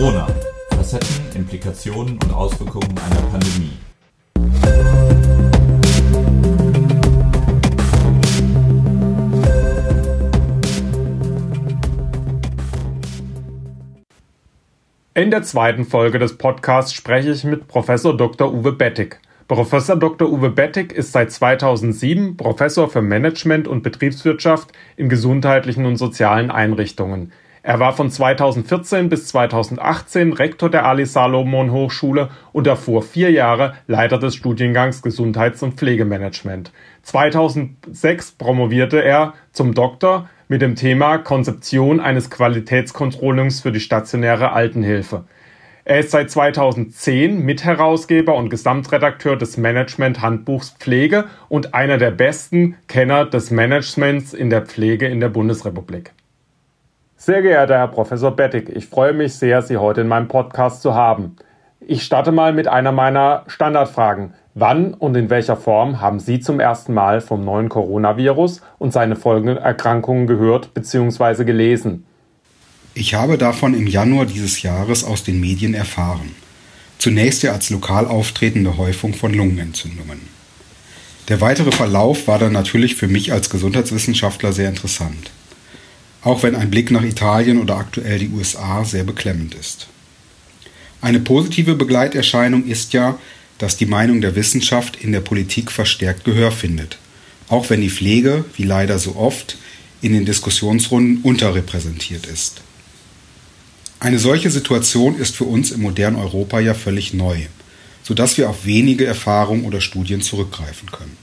Corona. Facetten, Implikationen und Auswirkungen einer Pandemie. In der zweiten Folge des Podcasts spreche ich mit Professor Dr. Uwe Bettig. Professor Dr. Uwe Bettig ist seit 2007 Professor für Management und Betriebswirtschaft in gesundheitlichen und sozialen Einrichtungen. Er war von 2014 bis 2018 Rektor der Ali Salomon Hochschule und davor vier Jahre Leiter des Studiengangs Gesundheits- und Pflegemanagement. 2006 promovierte er zum Doktor mit dem Thema Konzeption eines Qualitätskontrollings für die stationäre Altenhilfe. Er ist seit 2010 Mitherausgeber und Gesamtredakteur des Management-Handbuchs Pflege und einer der besten Kenner des Managements in der Pflege in der Bundesrepublik. Sehr geehrter Herr Professor Bettig, ich freue mich sehr, Sie heute in meinem Podcast zu haben. Ich starte mal mit einer meiner Standardfragen. Wann und in welcher Form haben Sie zum ersten Mal vom neuen Coronavirus und seine folgenden Erkrankungen gehört bzw. gelesen? Ich habe davon im Januar dieses Jahres aus den Medien erfahren. Zunächst ja als lokal auftretende Häufung von Lungenentzündungen. Der weitere Verlauf war dann natürlich für mich als Gesundheitswissenschaftler sehr interessant auch wenn ein Blick nach Italien oder aktuell die USA sehr beklemmend ist. Eine positive Begleiterscheinung ist ja, dass die Meinung der Wissenschaft in der Politik verstärkt Gehör findet, auch wenn die Pflege, wie leider so oft, in den Diskussionsrunden unterrepräsentiert ist. Eine solche Situation ist für uns im modernen Europa ja völlig neu, sodass wir auf wenige Erfahrungen oder Studien zurückgreifen können.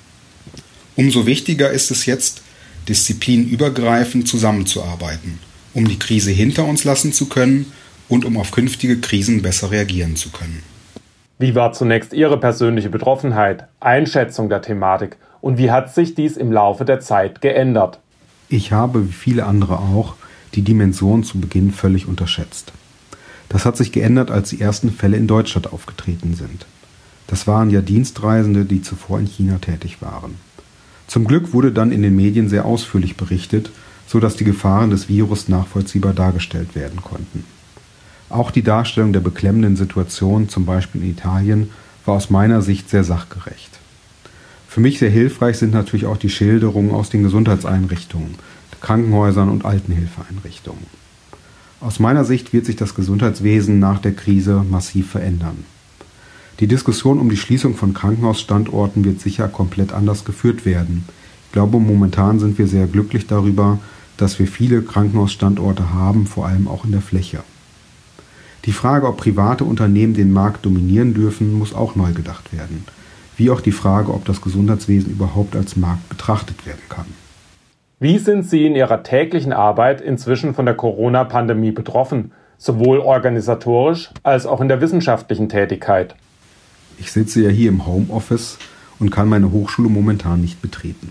Umso wichtiger ist es jetzt, disziplinübergreifend zusammenzuarbeiten, um die Krise hinter uns lassen zu können und um auf künftige Krisen besser reagieren zu können. Wie war zunächst Ihre persönliche Betroffenheit, Einschätzung der Thematik und wie hat sich dies im Laufe der Zeit geändert? Ich habe, wie viele andere auch, die Dimension zu Beginn völlig unterschätzt. Das hat sich geändert, als die ersten Fälle in Deutschland aufgetreten sind. Das waren ja Dienstreisende, die zuvor in China tätig waren. Zum Glück wurde dann in den Medien sehr ausführlich berichtet, so dass die Gefahren des Virus nachvollziehbar dargestellt werden konnten. Auch die Darstellung der beklemmenden Situation, zum Beispiel in Italien, war aus meiner Sicht sehr sachgerecht. Für mich sehr hilfreich sind natürlich auch die Schilderungen aus den Gesundheitseinrichtungen, Krankenhäusern und Altenhilfeeinrichtungen. Aus meiner Sicht wird sich das Gesundheitswesen nach der Krise massiv verändern. Die Diskussion um die Schließung von Krankenhausstandorten wird sicher komplett anders geführt werden. Ich glaube, momentan sind wir sehr glücklich darüber, dass wir viele Krankenhausstandorte haben, vor allem auch in der Fläche. Die Frage, ob private Unternehmen den Markt dominieren dürfen, muss auch neu gedacht werden. Wie auch die Frage, ob das Gesundheitswesen überhaupt als Markt betrachtet werden kann. Wie sind Sie in Ihrer täglichen Arbeit inzwischen von der Corona-Pandemie betroffen, sowohl organisatorisch als auch in der wissenschaftlichen Tätigkeit? Ich sitze ja hier im Homeoffice und kann meine Hochschule momentan nicht betreten.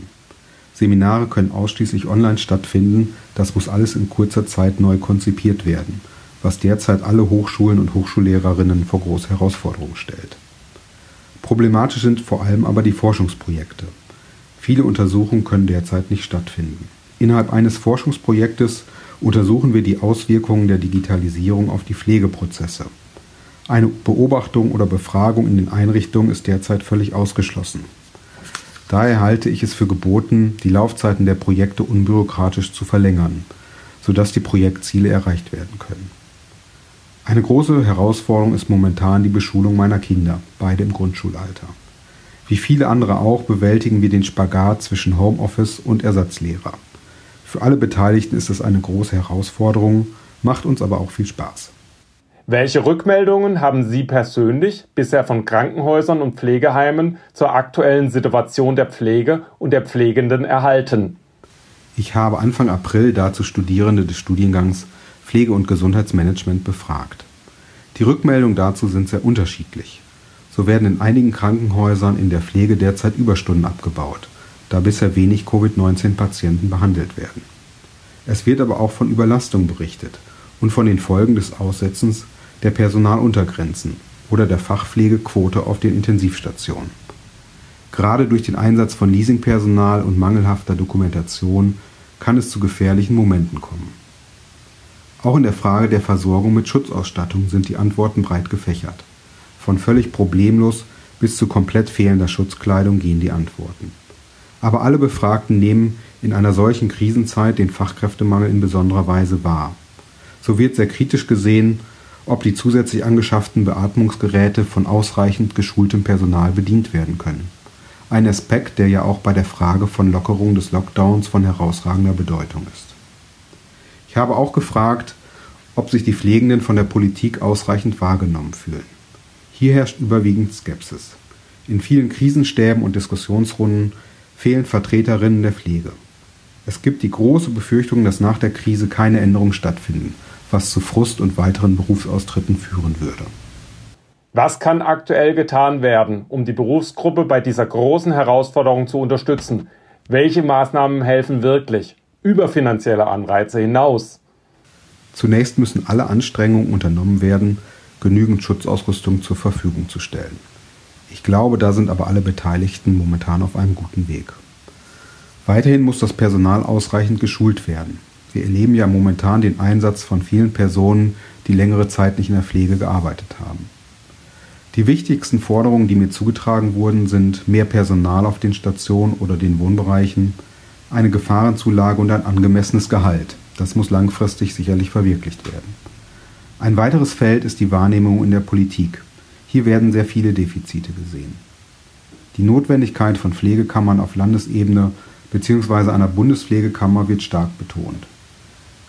Seminare können ausschließlich online stattfinden, das muss alles in kurzer Zeit neu konzipiert werden, was derzeit alle Hochschulen und Hochschullehrerinnen vor große Herausforderungen stellt. Problematisch sind vor allem aber die Forschungsprojekte. Viele Untersuchungen können derzeit nicht stattfinden. Innerhalb eines Forschungsprojektes untersuchen wir die Auswirkungen der Digitalisierung auf die Pflegeprozesse. Eine Beobachtung oder Befragung in den Einrichtungen ist derzeit völlig ausgeschlossen. Daher halte ich es für geboten, die Laufzeiten der Projekte unbürokratisch zu verlängern, sodass die Projektziele erreicht werden können. Eine große Herausforderung ist momentan die Beschulung meiner Kinder, beide im Grundschulalter. Wie viele andere auch bewältigen wir den Spagat zwischen Homeoffice und Ersatzlehrer. Für alle Beteiligten ist es eine große Herausforderung, macht uns aber auch viel Spaß. Welche Rückmeldungen haben Sie persönlich bisher von Krankenhäusern und Pflegeheimen zur aktuellen Situation der Pflege und der Pflegenden erhalten? Ich habe Anfang April dazu Studierende des Studiengangs Pflege- und Gesundheitsmanagement befragt. Die Rückmeldungen dazu sind sehr unterschiedlich. So werden in einigen Krankenhäusern in der Pflege derzeit Überstunden abgebaut, da bisher wenig Covid-19-Patienten behandelt werden. Es wird aber auch von Überlastung berichtet und von den Folgen des Aussetzens der Personaluntergrenzen oder der Fachpflegequote auf den Intensivstationen. Gerade durch den Einsatz von Leasingpersonal und mangelhafter Dokumentation kann es zu gefährlichen Momenten kommen. Auch in der Frage der Versorgung mit Schutzausstattung sind die Antworten breit gefächert. Von völlig problemlos bis zu komplett fehlender Schutzkleidung gehen die Antworten. Aber alle Befragten nehmen in einer solchen Krisenzeit den Fachkräftemangel in besonderer Weise wahr. So wird sehr kritisch gesehen, ob die zusätzlich angeschafften Beatmungsgeräte von ausreichend geschultem Personal bedient werden können. Ein Aspekt, der ja auch bei der Frage von Lockerung des Lockdowns von herausragender Bedeutung ist. Ich habe auch gefragt, ob sich die Pflegenden von der Politik ausreichend wahrgenommen fühlen. Hier herrscht überwiegend Skepsis. In vielen Krisenstäben und Diskussionsrunden fehlen Vertreterinnen der Pflege. Es gibt die große Befürchtung, dass nach der Krise keine Änderungen stattfinden, was zu Frust und weiteren Berufsaustritten führen würde. Was kann aktuell getan werden, um die Berufsgruppe bei dieser großen Herausforderung zu unterstützen? Welche Maßnahmen helfen wirklich? über finanzielle Anreize hinaus. Zunächst müssen alle Anstrengungen unternommen werden, genügend Schutzausrüstung zur Verfügung zu stellen. Ich glaube, da sind aber alle Beteiligten momentan auf einem guten Weg. Weiterhin muss das Personal ausreichend geschult werden. Wir erleben ja momentan den Einsatz von vielen Personen, die längere Zeit nicht in der Pflege gearbeitet haben. Die wichtigsten Forderungen, die mir zugetragen wurden, sind mehr Personal auf den Stationen oder den Wohnbereichen, eine Gefahrenzulage und ein angemessenes Gehalt. Das muss langfristig sicherlich verwirklicht werden. Ein weiteres Feld ist die Wahrnehmung in der Politik. Hier werden sehr viele Defizite gesehen. Die Notwendigkeit von Pflegekammern auf Landesebene bzw. einer Bundespflegekammer wird stark betont.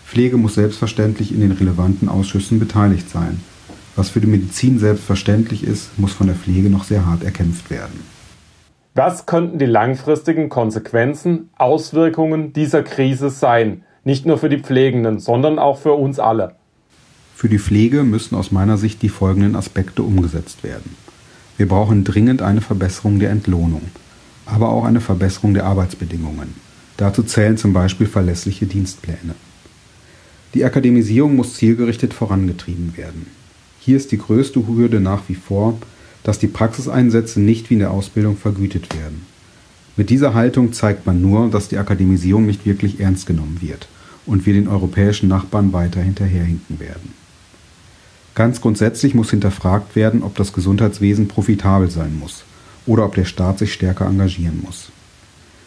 Pflege muss selbstverständlich in den relevanten Ausschüssen beteiligt sein. Was für die Medizin selbstverständlich ist, muss von der Pflege noch sehr hart erkämpft werden. Was könnten die langfristigen Konsequenzen, Auswirkungen dieser Krise sein? Nicht nur für die Pflegenden, sondern auch für uns alle. Für die Pflege müssen aus meiner Sicht die folgenden Aspekte umgesetzt werden. Wir brauchen dringend eine Verbesserung der Entlohnung, aber auch eine Verbesserung der Arbeitsbedingungen. Dazu zählen zum Beispiel verlässliche Dienstpläne. Die Akademisierung muss zielgerichtet vorangetrieben werden. Hier ist die größte Hürde nach wie vor, dass die Praxiseinsätze nicht wie in der Ausbildung vergütet werden. Mit dieser Haltung zeigt man nur, dass die Akademisierung nicht wirklich ernst genommen wird und wir den europäischen Nachbarn weiter hinterherhinken werden. Ganz grundsätzlich muss hinterfragt werden, ob das Gesundheitswesen profitabel sein muss oder ob der Staat sich stärker engagieren muss.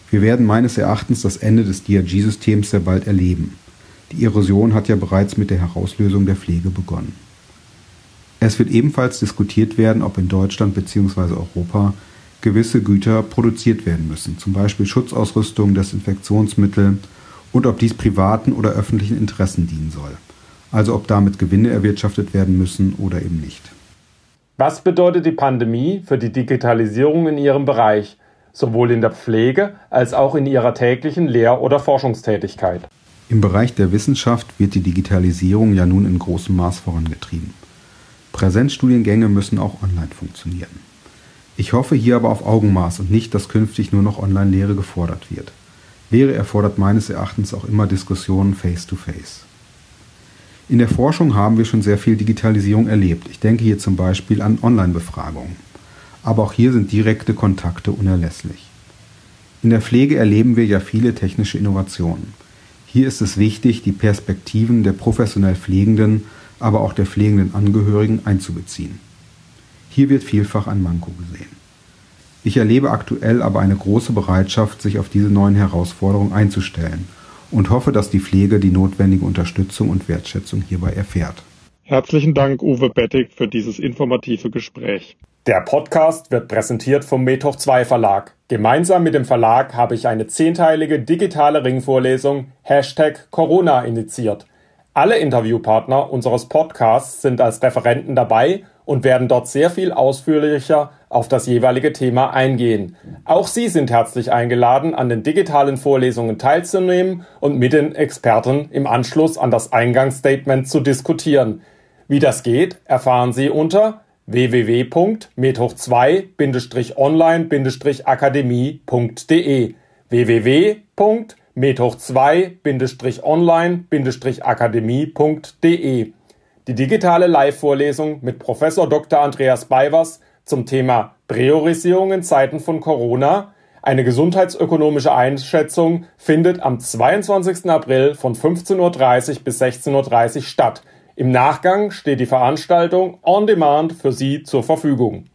Wir werden meines Erachtens das Ende des DRG-Systems sehr bald erleben. Die Erosion hat ja bereits mit der Herauslösung der Pflege begonnen. Es wird ebenfalls diskutiert werden, ob in Deutschland bzw. Europa gewisse Güter produziert werden müssen, zum Beispiel Schutzausrüstung, Desinfektionsmittel und ob dies privaten oder öffentlichen Interessen dienen soll. Also ob damit Gewinne erwirtschaftet werden müssen oder eben nicht. Was bedeutet die Pandemie für die Digitalisierung in Ihrem Bereich, sowohl in der Pflege als auch in Ihrer täglichen Lehr- oder Forschungstätigkeit? Im Bereich der Wissenschaft wird die Digitalisierung ja nun in großem Maß vorangetrieben. Präsenzstudiengänge müssen auch online funktionieren. Ich hoffe hier aber auf Augenmaß und nicht, dass künftig nur noch Online-Lehre gefordert wird. Lehre erfordert meines Erachtens auch immer Diskussionen face-to-face. -face. In der Forschung haben wir schon sehr viel Digitalisierung erlebt. Ich denke hier zum Beispiel an Online-Befragungen. Aber auch hier sind direkte Kontakte unerlässlich. In der Pflege erleben wir ja viele technische Innovationen. Hier ist es wichtig, die Perspektiven der professionell Pflegenden aber auch der pflegenden Angehörigen einzubeziehen. Hier wird vielfach ein Manko gesehen. Ich erlebe aktuell aber eine große Bereitschaft, sich auf diese neuen Herausforderungen einzustellen und hoffe, dass die Pflege die notwendige Unterstützung und Wertschätzung hierbei erfährt. Herzlichen Dank, Uwe Bettig, für dieses informative Gespräch. Der Podcast wird präsentiert vom Methoch 2 Verlag. Gemeinsam mit dem Verlag habe ich eine zehnteilige digitale Ringvorlesung Hashtag Corona initiiert. Alle Interviewpartner unseres Podcasts sind als Referenten dabei und werden dort sehr viel ausführlicher auf das jeweilige Thema eingehen. Auch Sie sind herzlich eingeladen, an den digitalen Vorlesungen teilzunehmen und mit den Experten im Anschluss an das Eingangsstatement zu diskutieren. Wie das geht, erfahren Sie unter www.methoch2-online-akademie.de www med2-online-akademie.de. Die digitale Live-Vorlesung mit Professor Dr. Andreas Beiwers zum Thema Priorisierung in Zeiten von Corona Eine gesundheitsökonomische Einschätzung findet am 22. April von 15.30 Uhr bis 16.30 Uhr statt. Im Nachgang steht die Veranstaltung on demand für Sie zur Verfügung.